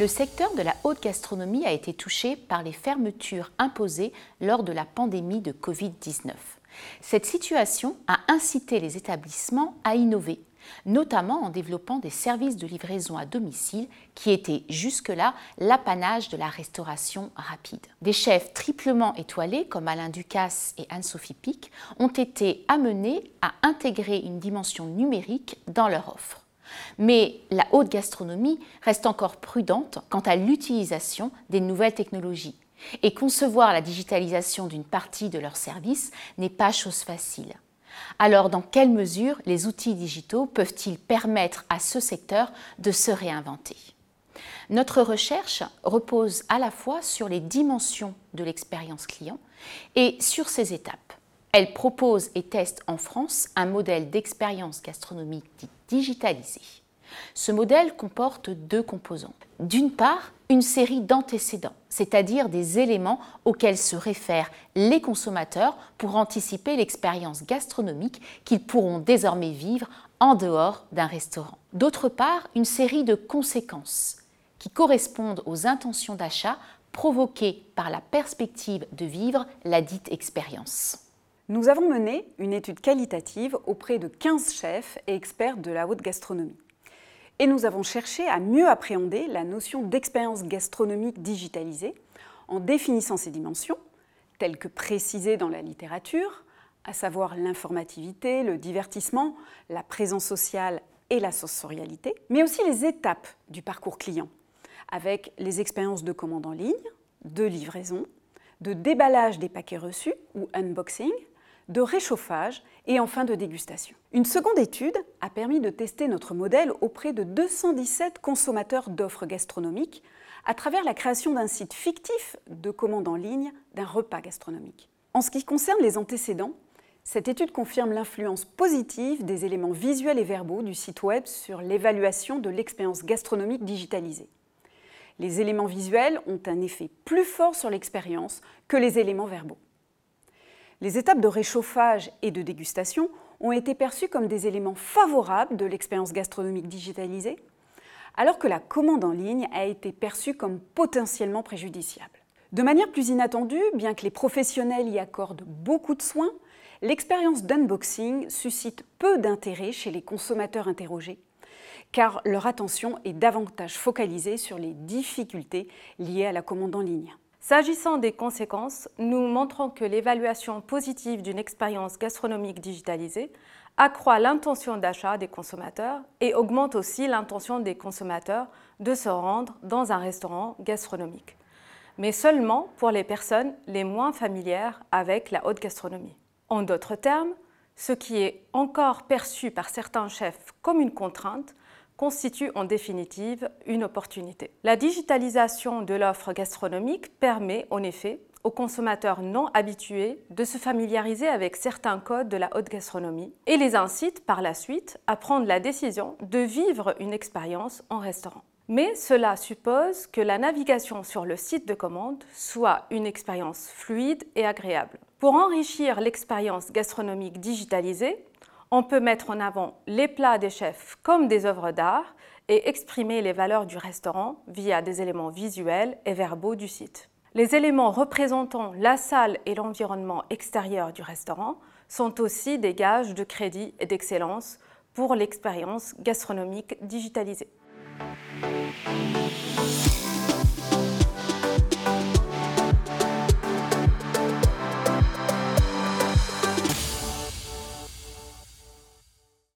Le secteur de la haute gastronomie a été touché par les fermetures imposées lors de la pandémie de Covid-19. Cette situation a incité les établissements à innover, notamment en développant des services de livraison à domicile qui étaient jusque-là l'apanage de la restauration rapide. Des chefs triplement étoilés comme Alain Ducasse et Anne-Sophie Pic ont été amenés à intégrer une dimension numérique dans leur offre. Mais la haute gastronomie reste encore prudente quant à l'utilisation des nouvelles technologies. Et concevoir la digitalisation d'une partie de leurs services n'est pas chose facile. Alors, dans quelle mesure les outils digitaux peuvent-ils permettre à ce secteur de se réinventer? Notre recherche repose à la fois sur les dimensions de l'expérience client et sur ses étapes. Elle propose et teste en France un modèle d'expérience gastronomique digitalisée. Ce modèle comporte deux composants. D'une part, une série d'antécédents, c'est-à-dire des éléments auxquels se réfèrent les consommateurs pour anticiper l'expérience gastronomique qu'ils pourront désormais vivre en dehors d'un restaurant. D'autre part, une série de conséquences qui correspondent aux intentions d'achat provoquées par la perspective de vivre la dite expérience. Nous avons mené une étude qualitative auprès de 15 chefs et experts de la haute gastronomie. Et nous avons cherché à mieux appréhender la notion d'expérience gastronomique digitalisée en définissant ses dimensions, telles que précisées dans la littérature, à savoir l'informativité, le divertissement, la présence sociale et la sensorialité, mais aussi les étapes du parcours client, avec les expériences de commande en ligne, de livraison, de déballage des paquets reçus ou unboxing, de réchauffage et enfin de dégustation. Une seconde étude a permis de tester notre modèle auprès de 217 consommateurs d'offres gastronomiques à travers la création d'un site fictif de commande en ligne d'un repas gastronomique. En ce qui concerne les antécédents, cette étude confirme l'influence positive des éléments visuels et verbaux du site web sur l'évaluation de l'expérience gastronomique digitalisée. Les éléments visuels ont un effet plus fort sur l'expérience que les éléments verbaux. Les étapes de réchauffage et de dégustation ont été perçues comme des éléments favorables de l'expérience gastronomique digitalisée, alors que la commande en ligne a été perçue comme potentiellement préjudiciable. De manière plus inattendue, bien que les professionnels y accordent beaucoup de soins, l'expérience d'unboxing suscite peu d'intérêt chez les consommateurs interrogés, car leur attention est davantage focalisée sur les difficultés liées à la commande en ligne. S'agissant des conséquences, nous montrons que l'évaluation positive d'une expérience gastronomique digitalisée accroît l'intention d'achat des consommateurs et augmente aussi l'intention des consommateurs de se rendre dans un restaurant gastronomique, mais seulement pour les personnes les moins familières avec la haute gastronomie. En d'autres termes, ce qui est encore perçu par certains chefs comme une contrainte constitue en définitive une opportunité. La digitalisation de l'offre gastronomique permet en effet aux consommateurs non habitués de se familiariser avec certains codes de la haute gastronomie et les incite par la suite à prendre la décision de vivre une expérience en restaurant. Mais cela suppose que la navigation sur le site de commande soit une expérience fluide et agréable. Pour enrichir l'expérience gastronomique digitalisée, on peut mettre en avant les plats des chefs comme des œuvres d'art et exprimer les valeurs du restaurant via des éléments visuels et verbaux du site. Les éléments représentant la salle et l'environnement extérieur du restaurant sont aussi des gages de crédit et d'excellence pour l'expérience gastronomique digitalisée.